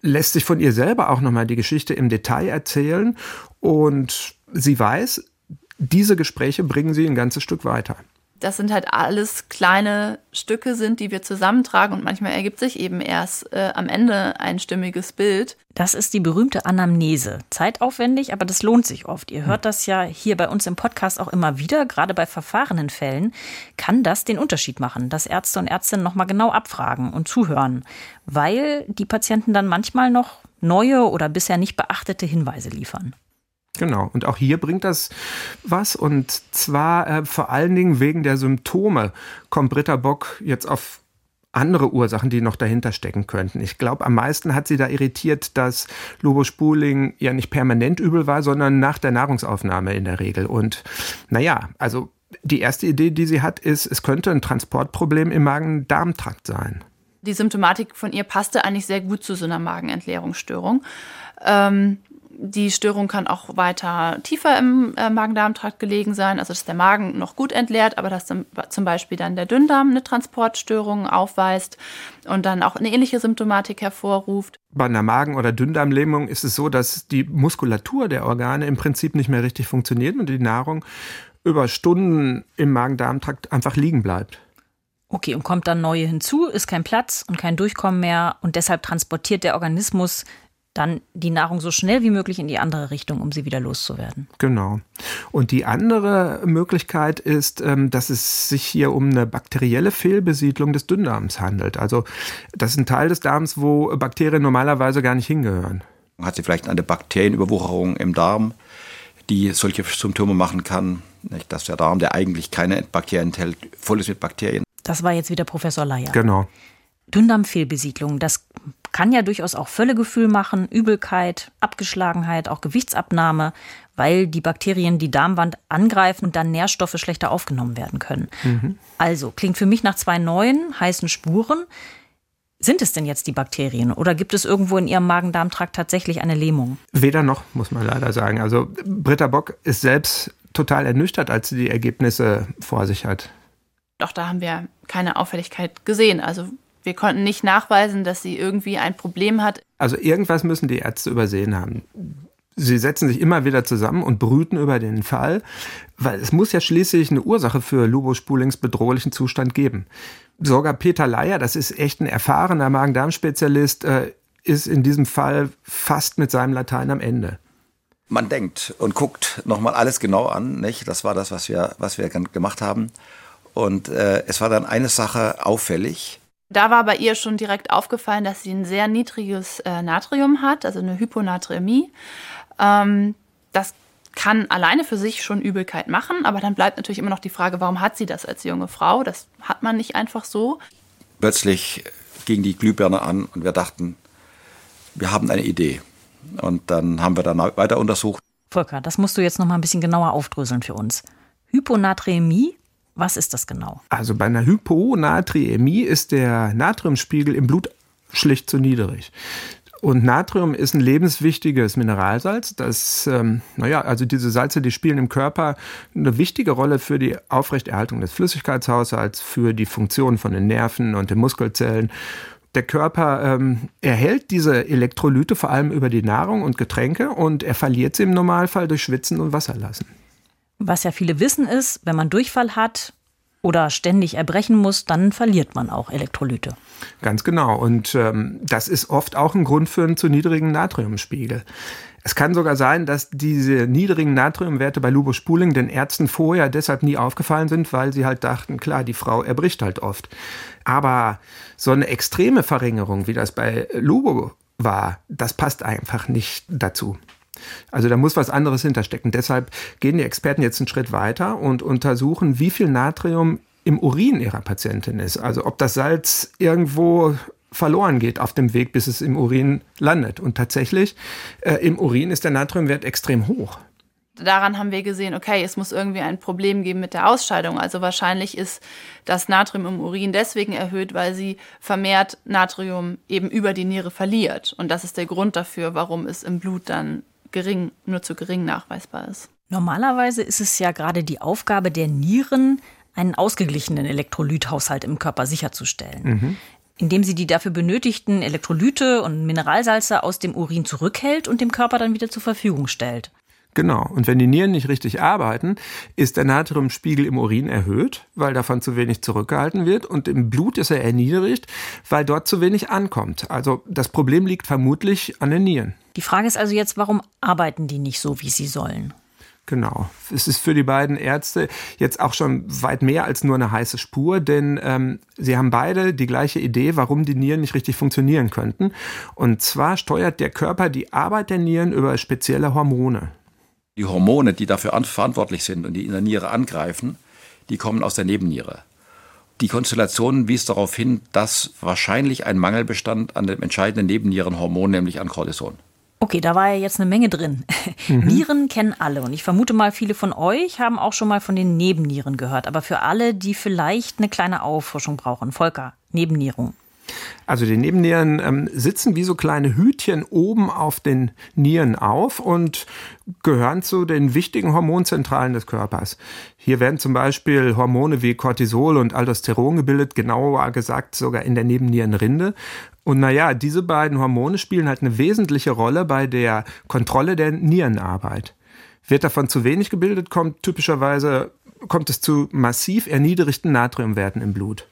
lässt sich von ihr selber auch nochmal die Geschichte im Detail erzählen und sie weiß, diese Gespräche bringen sie ein ganzes Stück weiter das sind halt alles kleine Stücke sind, die wir zusammentragen und manchmal ergibt sich eben erst äh, am Ende ein stimmiges Bild. Das ist die berühmte Anamnese. Zeitaufwendig, aber das lohnt sich oft. Ihr hört das ja hier bei uns im Podcast auch immer wieder, gerade bei verfahrenen Fällen kann das den Unterschied machen, dass Ärzte und Ärztinnen nochmal genau abfragen und zuhören, weil die Patienten dann manchmal noch neue oder bisher nicht beachtete Hinweise liefern. Genau, und auch hier bringt das was. Und zwar äh, vor allen Dingen wegen der Symptome kommt Britta Bock jetzt auf andere Ursachen, die noch dahinter stecken könnten. Ich glaube, am meisten hat sie da irritiert, dass Lobo Spuling ja nicht permanent übel war, sondern nach der Nahrungsaufnahme in der Regel. Und naja, also die erste Idee, die sie hat, ist, es könnte ein Transportproblem im Magen-Darm-Trakt sein. Die Symptomatik von ihr passte eigentlich sehr gut zu so einer Magenentleerungsstörung. Ähm, die Störung kann auch weiter tiefer im äh, Magen-Darm-Trakt gelegen sein, also dass der Magen noch gut entleert, aber dass zum Beispiel dann der Dünndarm eine Transportstörung aufweist und dann auch eine ähnliche Symptomatik hervorruft. Bei einer Magen- oder Dünndarmlähmung ist es so, dass die Muskulatur der Organe im Prinzip nicht mehr richtig funktioniert und die Nahrung über Stunden im Magen-Darm-Trakt einfach liegen bleibt. Okay, und kommt dann neue hinzu, ist kein Platz und kein Durchkommen mehr und deshalb transportiert der Organismus dann die Nahrung so schnell wie möglich in die andere Richtung, um sie wieder loszuwerden. Genau. Und die andere Möglichkeit ist, ähm, dass es sich hier um eine bakterielle Fehlbesiedlung des Dünndarms handelt. Also das ist ein Teil des Darms, wo Bakterien normalerweise gar nicht hingehören. Hat sie vielleicht eine Bakterienüberwucherung im Darm, die solche Symptome machen kann, dass der Darm, der eigentlich keine Bakterien enthält, voll ist mit Bakterien. Das war jetzt wieder Professor Leier. Genau. Dünndarmfehlbesiedlung, das kann ja durchaus auch Völlegefühl machen, Übelkeit, Abgeschlagenheit, auch Gewichtsabnahme, weil die Bakterien die Darmwand angreifen und dann Nährstoffe schlechter aufgenommen werden können. Mhm. Also klingt für mich nach zwei neuen heißen Spuren. Sind es denn jetzt die Bakterien oder gibt es irgendwo in Ihrem Magen-Darm-Trakt tatsächlich eine Lähmung? Weder noch, muss man leider sagen. Also Britta Bock ist selbst total ernüchtert, als sie die Ergebnisse vor sich hat. Doch da haben wir keine Auffälligkeit gesehen. Also wir konnten nicht nachweisen, dass sie irgendwie ein Problem hat. Also irgendwas müssen die Ärzte übersehen haben. Sie setzen sich immer wieder zusammen und brüten über den Fall, weil es muss ja schließlich eine Ursache für Lubo Spulings bedrohlichen Zustand geben. Sogar Peter Leier, das ist echt ein erfahrener Magen-Darm-Spezialist, äh, ist in diesem Fall fast mit seinem Latein am Ende. Man denkt und guckt nochmal alles genau an. Nicht? Das war das, was wir, was wir gemacht haben. Und äh, es war dann eine Sache auffällig. Da war bei ihr schon direkt aufgefallen, dass sie ein sehr niedriges äh, Natrium hat, also eine Hyponatremie. Ähm, das kann alleine für sich schon Übelkeit machen, aber dann bleibt natürlich immer noch die Frage, warum hat sie das als junge Frau? Das hat man nicht einfach so. Plötzlich ging die Glühbirne an und wir dachten, wir haben eine Idee. Und dann haben wir dann weiter untersucht. Volker, das musst du jetzt noch mal ein bisschen genauer aufdröseln für uns. Hyponatremie was ist das genau? Also bei einer Hyponatriämie ist der Natriumspiegel im Blut schlicht zu niedrig. Und Natrium ist ein lebenswichtiges Mineralsalz. Das, ähm, naja, also diese Salze, die spielen im Körper eine wichtige Rolle für die Aufrechterhaltung des Flüssigkeitshaushalts, für die Funktion von den Nerven und den Muskelzellen. Der Körper ähm, erhält diese Elektrolyte vor allem über die Nahrung und Getränke und er verliert sie im Normalfall durch Schwitzen und Wasserlassen. Was ja viele wissen ist, wenn man Durchfall hat oder ständig erbrechen muss, dann verliert man auch Elektrolyte. Ganz genau. Und ähm, das ist oft auch ein Grund für einen zu niedrigen Natriumspiegel. Es kann sogar sein, dass diese niedrigen Natriumwerte bei Lubos Spuling den Ärzten vorher deshalb nie aufgefallen sind, weil sie halt dachten, klar, die Frau erbricht halt oft. Aber so eine extreme Verringerung, wie das bei Lubo war, das passt einfach nicht dazu. Also da muss was anderes hinterstecken. Deshalb gehen die Experten jetzt einen Schritt weiter und untersuchen, wie viel Natrium im Urin ihrer Patientin ist. Also ob das Salz irgendwo verloren geht auf dem Weg, bis es im Urin landet. Und tatsächlich, äh, im Urin ist der Natriumwert extrem hoch. Daran haben wir gesehen, okay, es muss irgendwie ein Problem geben mit der Ausscheidung. Also wahrscheinlich ist das Natrium im Urin deswegen erhöht, weil sie vermehrt Natrium eben über die Niere verliert. Und das ist der Grund dafür, warum es im Blut dann gering, nur zu gering nachweisbar ist. Normalerweise ist es ja gerade die Aufgabe der Nieren, einen ausgeglichenen Elektrolythaushalt im Körper sicherzustellen. Mhm. Indem sie die dafür benötigten Elektrolyte und Mineralsalze aus dem Urin zurückhält und dem Körper dann wieder zur Verfügung stellt. Genau. Und wenn die Nieren nicht richtig arbeiten, ist der Natriumspiegel im Urin erhöht, weil davon zu wenig zurückgehalten wird. Und im Blut ist er erniedrigt, weil dort zu wenig ankommt. Also das Problem liegt vermutlich an den Nieren. Die Frage ist also jetzt, warum arbeiten die nicht so, wie sie sollen? Genau. Es ist für die beiden Ärzte jetzt auch schon weit mehr als nur eine heiße Spur, denn ähm, sie haben beide die gleiche Idee, warum die Nieren nicht richtig funktionieren könnten. Und zwar steuert der Körper die Arbeit der Nieren über spezielle Hormone. Die Hormone, die dafür verantwortlich sind und die in der Niere angreifen, die kommen aus der Nebenniere. Die Konstellation wies darauf hin, dass wahrscheinlich ein Mangel bestand an dem entscheidenden Nebennierenhormon, nämlich an Cortison. Okay, da war ja jetzt eine Menge drin. (laughs) Mhm. Nieren kennen alle und ich vermute mal, viele von euch haben auch schon mal von den Nebennieren gehört. Aber für alle, die vielleicht eine kleine Auffrischung brauchen, Volker, Nebennieren. Also die Nebennieren ähm, sitzen wie so kleine Hütchen oben auf den Nieren auf und gehören zu den wichtigen Hormonzentralen des Körpers. Hier werden zum Beispiel Hormone wie Cortisol und Aldosteron gebildet, genauer gesagt sogar in der Nebennierenrinde. Und naja, diese beiden Hormone spielen halt eine wesentliche Rolle bei der Kontrolle der Nierenarbeit. Wird davon zu wenig gebildet, kommt typischerweise kommt es zu massiv erniedrigten Natriumwerten im Blut.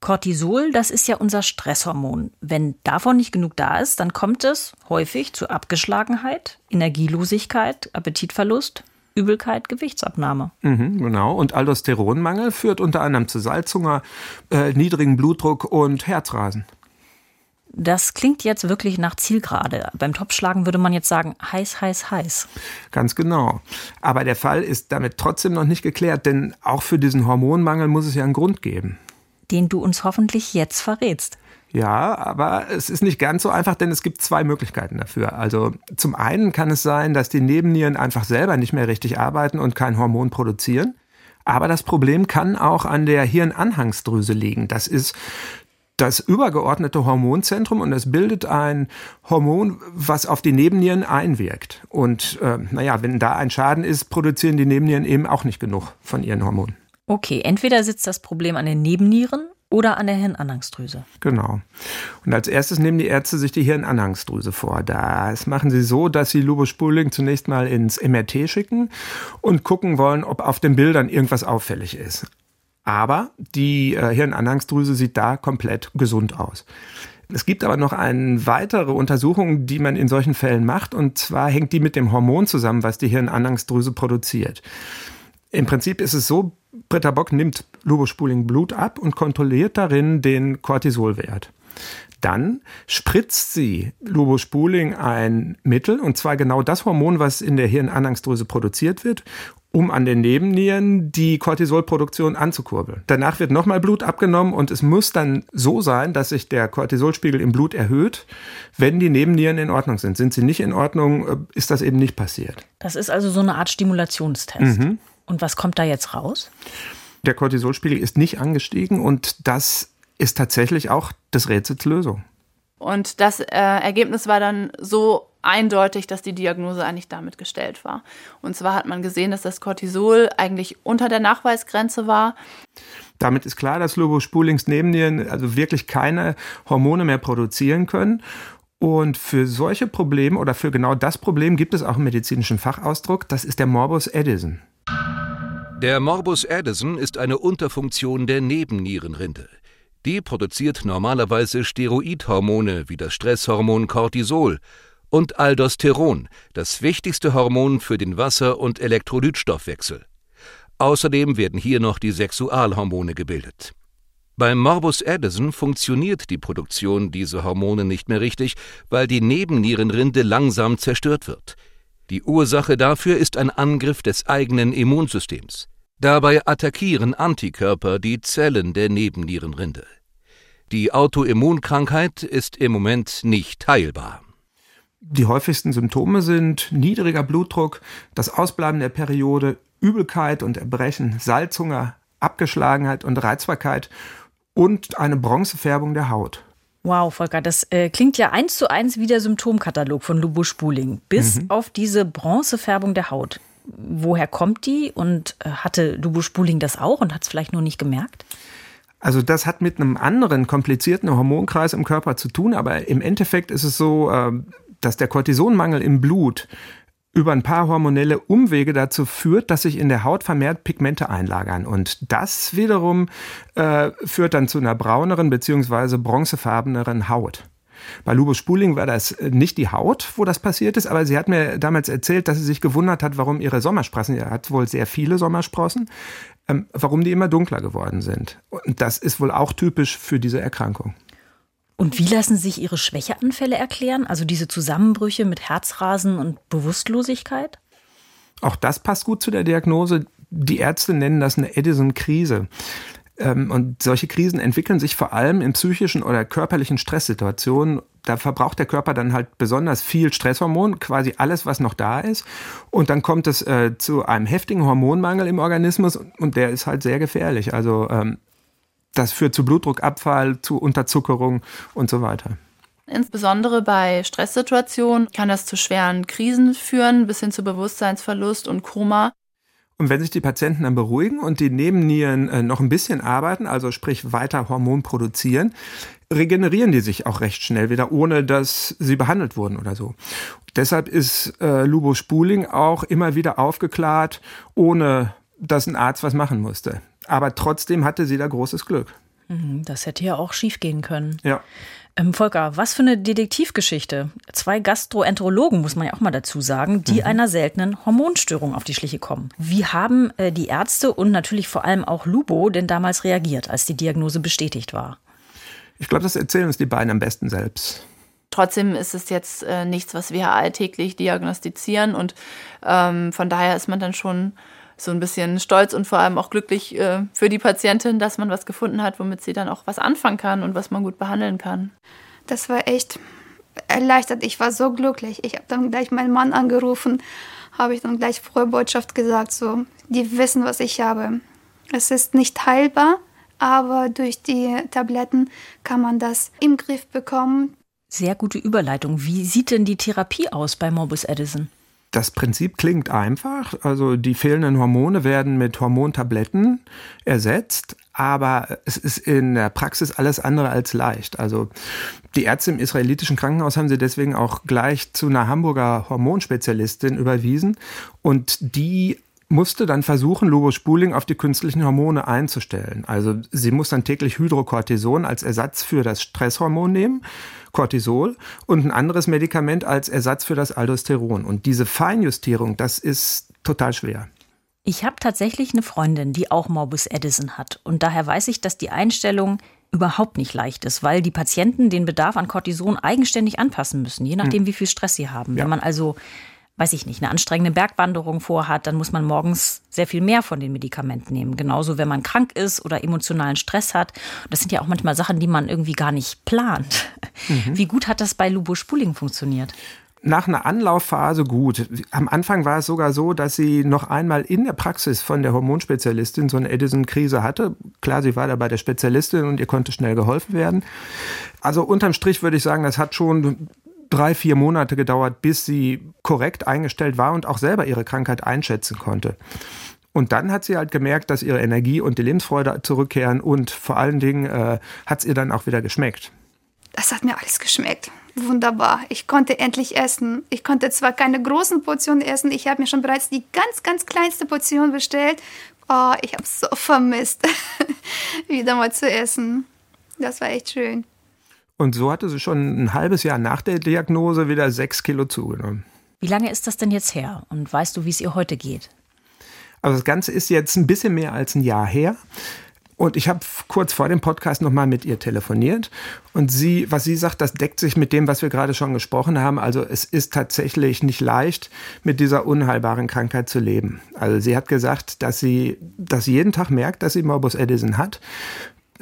Cortisol, das ist ja unser Stresshormon. Wenn davon nicht genug da ist, dann kommt es häufig zu Abgeschlagenheit, Energielosigkeit, Appetitverlust, Übelkeit, Gewichtsabnahme. Mhm, genau. Und Aldosteronmangel führt unter anderem zu Salzhunger, äh, niedrigen Blutdruck und Herzrasen. Das klingt jetzt wirklich nach Zielgerade. Beim Topschlagen würde man jetzt sagen, heiß, heiß, heiß. Ganz genau. Aber der Fall ist damit trotzdem noch nicht geklärt, denn auch für diesen Hormonmangel muss es ja einen Grund geben den du uns hoffentlich jetzt verrätst. Ja, aber es ist nicht ganz so einfach, denn es gibt zwei Möglichkeiten dafür. Also zum einen kann es sein, dass die Nebennieren einfach selber nicht mehr richtig arbeiten und kein Hormon produzieren. Aber das Problem kann auch an der Hirnanhangsdrüse liegen. Das ist das übergeordnete Hormonzentrum und es bildet ein Hormon, was auf die Nebennieren einwirkt. Und äh, naja, wenn da ein Schaden ist, produzieren die Nebennieren eben auch nicht genug von ihren Hormonen. Okay, entweder sitzt das Problem an den Nebennieren oder an der Hirnanhangsdrüse. Genau. Und als erstes nehmen die Ärzte sich die Hirnanhangsdrüse vor. Das machen sie so, dass sie Lubus Spuling zunächst mal ins MRT schicken und gucken wollen, ob auf den Bildern irgendwas auffällig ist. Aber die äh, Hirnanhangsdrüse sieht da komplett gesund aus. Es gibt aber noch eine weitere Untersuchung, die man in solchen Fällen macht, und zwar hängt die mit dem Hormon zusammen, was die Hirnanhangsdrüse produziert. Im Prinzip ist es so, Britta Bock nimmt Lobospuling Blut ab und kontrolliert darin den Cortisolwert. Dann spritzt sie Lobospuling ein Mittel, und zwar genau das Hormon, was in der Hirnanhangsdrüse produziert wird, um an den Nebennieren die Cortisolproduktion anzukurbeln. Danach wird nochmal Blut abgenommen und es muss dann so sein, dass sich der Cortisolspiegel im Blut erhöht, wenn die Nebennieren in Ordnung sind. Sind sie nicht in Ordnung, äh, ist das eben nicht passiert. Das ist also so eine Art Stimulationstest. Mhm. Und was kommt da jetzt raus? Der Cortisolspiegel ist nicht angestiegen und das ist tatsächlich auch des Rätsels Lösung. Und das äh, Ergebnis war dann so eindeutig, dass die Diagnose eigentlich damit gestellt war. Und zwar hat man gesehen, dass das Cortisol eigentlich unter der Nachweisgrenze war. Damit ist klar, dass Lobospulings Nebennieren also wirklich keine Hormone mehr produzieren können. Und für solche Probleme oder für genau das Problem gibt es auch einen medizinischen Fachausdruck, das ist der Morbus Addison. Der Morbus Addison ist eine Unterfunktion der Nebennierenrinde. Die produziert normalerweise Steroidhormone wie das Stresshormon Cortisol und Aldosteron, das wichtigste Hormon für den Wasser- und Elektrolytstoffwechsel. Außerdem werden hier noch die Sexualhormone gebildet. Beim Morbus Addison funktioniert die Produktion dieser Hormone nicht mehr richtig, weil die Nebennierenrinde langsam zerstört wird. Die Ursache dafür ist ein Angriff des eigenen Immunsystems. Dabei attackieren Antikörper die Zellen der Nebennierenrinde. Die Autoimmunkrankheit ist im Moment nicht heilbar. Die häufigsten Symptome sind niedriger Blutdruck, das Ausbleiben der Periode, Übelkeit und Erbrechen, Salzhunger, Abgeschlagenheit und Reizbarkeit und eine Bronzefärbung der Haut. Wow, Volker, das äh, klingt ja eins zu eins wie der Symptomkatalog von Lubo Spuling, bis mhm. auf diese Bronzefärbung der Haut. Woher kommt die und äh, hatte Lubo Spuling das auch und hat es vielleicht nur nicht gemerkt? Also das hat mit einem anderen komplizierten Hormonkreis im Körper zu tun, aber im Endeffekt ist es so, äh, dass der Cortisonmangel im Blut über ein paar hormonelle Umwege dazu führt, dass sich in der Haut vermehrt Pigmente einlagern. Und das wiederum äh, führt dann zu einer brauneren bzw. bronzefarbeneren Haut. Bei Lubos Spuling war das äh, nicht die Haut, wo das passiert ist, aber sie hat mir damals erzählt, dass sie sich gewundert hat, warum ihre Sommersprossen, sie hat wohl sehr viele Sommersprossen, ähm, warum die immer dunkler geworden sind. Und das ist wohl auch typisch für diese Erkrankung. Und wie lassen sich Ihre Schwächeanfälle erklären? Also diese Zusammenbrüche mit Herzrasen und Bewusstlosigkeit? Auch das passt gut zu der Diagnose. Die Ärzte nennen das eine Edison-Krise. Ähm, und solche Krisen entwickeln sich vor allem in psychischen oder körperlichen Stresssituationen. Da verbraucht der Körper dann halt besonders viel Stresshormon, quasi alles, was noch da ist. Und dann kommt es äh, zu einem heftigen Hormonmangel im Organismus und der ist halt sehr gefährlich. Also ähm, das führt zu Blutdruckabfall, zu Unterzuckerung und so weiter. Insbesondere bei Stresssituationen kann das zu schweren Krisen führen, bis hin zu Bewusstseinsverlust und Koma. Und wenn sich die Patienten dann beruhigen und die Nebennieren äh, noch ein bisschen arbeiten, also sprich weiter Hormon produzieren, regenerieren die sich auch recht schnell wieder, ohne dass sie behandelt wurden oder so. Deshalb ist äh, Lubo Spuling auch immer wieder aufgeklärt, ohne dass ein Arzt was machen musste. Aber trotzdem hatte sie da großes Glück. Mhm, das hätte ja auch schief gehen können. Ja. Ähm, Volker, was für eine Detektivgeschichte. Zwei Gastroenterologen, muss man ja auch mal dazu sagen, die mhm. einer seltenen Hormonstörung auf die Schliche kommen. Wie haben äh, die Ärzte und natürlich vor allem auch Lubo denn damals reagiert, als die Diagnose bestätigt war? Ich glaube, das erzählen uns die beiden am besten selbst. Trotzdem ist es jetzt äh, nichts, was wir alltäglich diagnostizieren und ähm, von daher ist man dann schon so ein bisschen stolz und vor allem auch glücklich äh, für die Patientin, dass man was gefunden hat, womit sie dann auch was anfangen kann und was man gut behandeln kann. Das war echt erleichtert. Ich war so glücklich. Ich habe dann gleich meinen Mann angerufen, habe ich dann gleich frohe Botschaft gesagt, so, die wissen, was ich habe. Es ist nicht heilbar, aber durch die Tabletten kann man das im Griff bekommen. Sehr gute Überleitung. Wie sieht denn die Therapie aus bei Morbus Edison? Das Prinzip klingt einfach. Also die fehlenden Hormone werden mit Hormontabletten ersetzt, aber es ist in der Praxis alles andere als leicht. Also die Ärzte im israelitischen Krankenhaus haben sie deswegen auch gleich zu einer Hamburger Hormonspezialistin überwiesen und die musste dann versuchen, Lobos Spuling auf die künstlichen Hormone einzustellen. Also sie muss dann täglich Hydrocortison als Ersatz für das Stresshormon nehmen, Cortisol, und ein anderes Medikament als Ersatz für das Aldosteron. Und diese Feinjustierung, das ist total schwer. Ich habe tatsächlich eine Freundin, die auch Morbus Edison hat. Und daher weiß ich, dass die Einstellung überhaupt nicht leicht ist, weil die Patienten den Bedarf an Cortison eigenständig anpassen müssen, je nachdem, hm. wie viel Stress sie haben. Ja. Wenn man also weiß ich nicht, eine anstrengende Bergwanderung vorhat, dann muss man morgens sehr viel mehr von den Medikamenten nehmen. Genauso, wenn man krank ist oder emotionalen Stress hat. Das sind ja auch manchmal Sachen, die man irgendwie gar nicht plant. Mhm. Wie gut hat das bei Lubo Spuling funktioniert? nach einer Anlaufphase gut. Am Anfang war es sogar so, dass sie noch einmal in der Praxis von der Hormonspezialistin so eine Edison-Krise hatte. Klar, sie war da bei der Spezialistin und ihr konnte schnell geholfen werden. Also unterm Strich würde ich sagen, das hat schon drei, vier Monate gedauert, bis sie korrekt eingestellt war und auch selber ihre Krankheit einschätzen konnte. Und dann hat sie halt gemerkt, dass ihre Energie und die Lebensfreude zurückkehren und vor allen Dingen äh, hat es ihr dann auch wieder geschmeckt. Das hat mir alles geschmeckt. Wunderbar. Ich konnte endlich essen. Ich konnte zwar keine großen Portionen essen, ich habe mir schon bereits die ganz, ganz kleinste Portion bestellt. Oh, ich habe es so vermisst, (laughs) wieder mal zu essen. Das war echt schön. Und so hatte sie schon ein halbes Jahr nach der Diagnose wieder sechs Kilo zugenommen. Wie lange ist das denn jetzt her? Und weißt du, wie es ihr heute geht? Also das Ganze ist jetzt ein bisschen mehr als ein Jahr her. Und ich habe kurz vor dem Podcast nochmal mit ihr telefoniert. Und sie, was sie sagt, das deckt sich mit dem, was wir gerade schon gesprochen haben. Also es ist tatsächlich nicht leicht, mit dieser unheilbaren Krankheit zu leben. Also sie hat gesagt, dass sie das jeden Tag merkt, dass sie Morbus Edison hat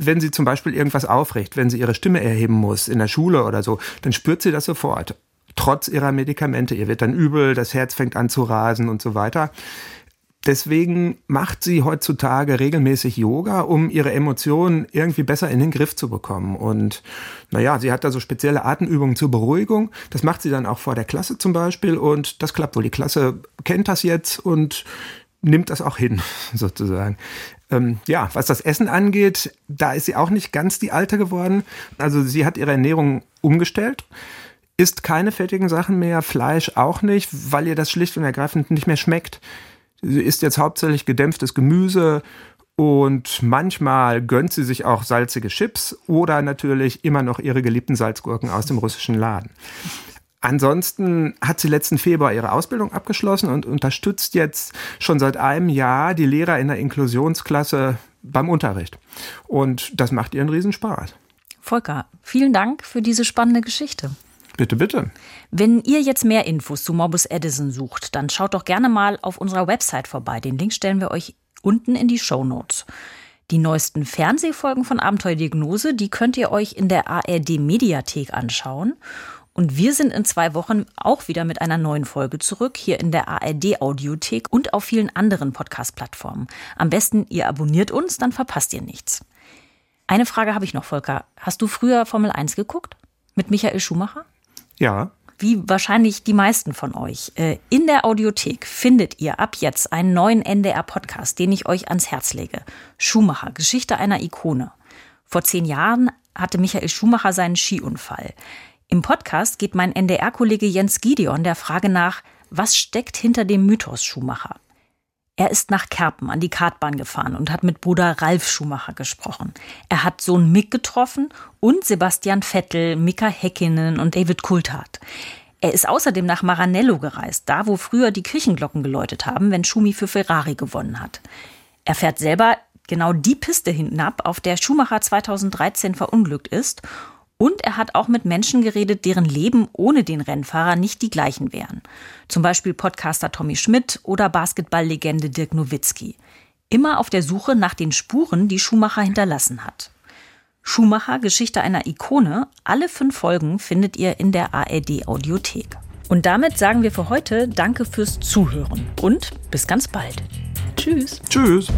wenn sie zum Beispiel irgendwas aufricht, wenn sie ihre Stimme erheben muss in der Schule oder so, dann spürt sie das sofort. Trotz ihrer Medikamente. Ihr wird dann übel, das Herz fängt an zu rasen und so weiter. Deswegen macht sie heutzutage regelmäßig Yoga, um ihre Emotionen irgendwie besser in den Griff zu bekommen. Und naja, sie hat da so spezielle Atemübungen zur Beruhigung. Das macht sie dann auch vor der Klasse zum Beispiel. Und das klappt wohl. Die Klasse kennt das jetzt und nimmt das auch hin, (laughs) sozusagen. Ähm, ja, was das Essen angeht, da ist sie auch nicht ganz die Alte geworden. Also sie hat ihre Ernährung umgestellt isst keine fettigen Sachen mehr, Fleisch auch nicht, weil ihr das schlicht und ergreifend nicht mehr schmeckt. Sie isst jetzt hauptsächlich gedämpftes Gemüse und manchmal gönnt sie sich auch salzige Chips oder natürlich immer noch ihre geliebten Salzgurken aus dem russischen Laden. Ansonsten hat sie letzten Februar ihre Ausbildung abgeschlossen und unterstützt jetzt schon seit einem Jahr die Lehrer in der Inklusionsklasse beim Unterricht. Und das macht ihr einen Riesenspaß. Volker, vielen Dank für diese spannende Geschichte. Bitte, bitte. Wenn ihr jetzt mehr Infos zu Morbus Edison sucht, dann schaut doch gerne mal auf unserer Website vorbei. Den Link stellen wir euch unten in die Show Notes. Die neuesten Fernsehfolgen von Abenteuerdiagnose, die könnt ihr euch in der ARD Mediathek anschauen. Und wir sind in zwei Wochen auch wieder mit einer neuen Folge zurück, hier in der ARD Audiothek und auf vielen anderen Podcast-Plattformen. Am besten ihr abonniert uns, dann verpasst ihr nichts. Eine Frage habe ich noch, Volker. Hast du früher Formel 1 geguckt? Mit Michael Schumacher? Ja. Wie wahrscheinlich die meisten von euch. Äh, in der Audiothek findet ihr ab jetzt einen neuen NDR-Podcast, den ich euch ans Herz lege. Schumacher, Geschichte einer Ikone. Vor zehn Jahren hatte Michael Schumacher seinen Skiunfall. Im Podcast geht mein NDR-Kollege Jens Gideon der Frage nach, was steckt hinter dem Mythos Schumacher? Er ist nach Kerpen an die Kartbahn gefahren und hat mit Bruder Ralf Schumacher gesprochen. Er hat Sohn Mick getroffen und Sebastian Vettel, Mika Häkkinen und David Coulthard. Er ist außerdem nach Maranello gereist, da wo früher die Kirchenglocken geläutet haben, wenn Schumi für Ferrari gewonnen hat. Er fährt selber genau die Piste hinab, auf der Schumacher 2013 verunglückt ist und er hat auch mit Menschen geredet, deren Leben ohne den Rennfahrer nicht die gleichen wären. Zum Beispiel Podcaster Tommy Schmidt oder Basketballlegende Dirk Nowitzki. Immer auf der Suche nach den Spuren, die Schumacher hinterlassen hat. Schumacher, Geschichte einer Ikone. Alle fünf Folgen findet ihr in der ARD Audiothek. Und damit sagen wir für heute Danke fürs Zuhören und bis ganz bald. Tschüss. Tschüss.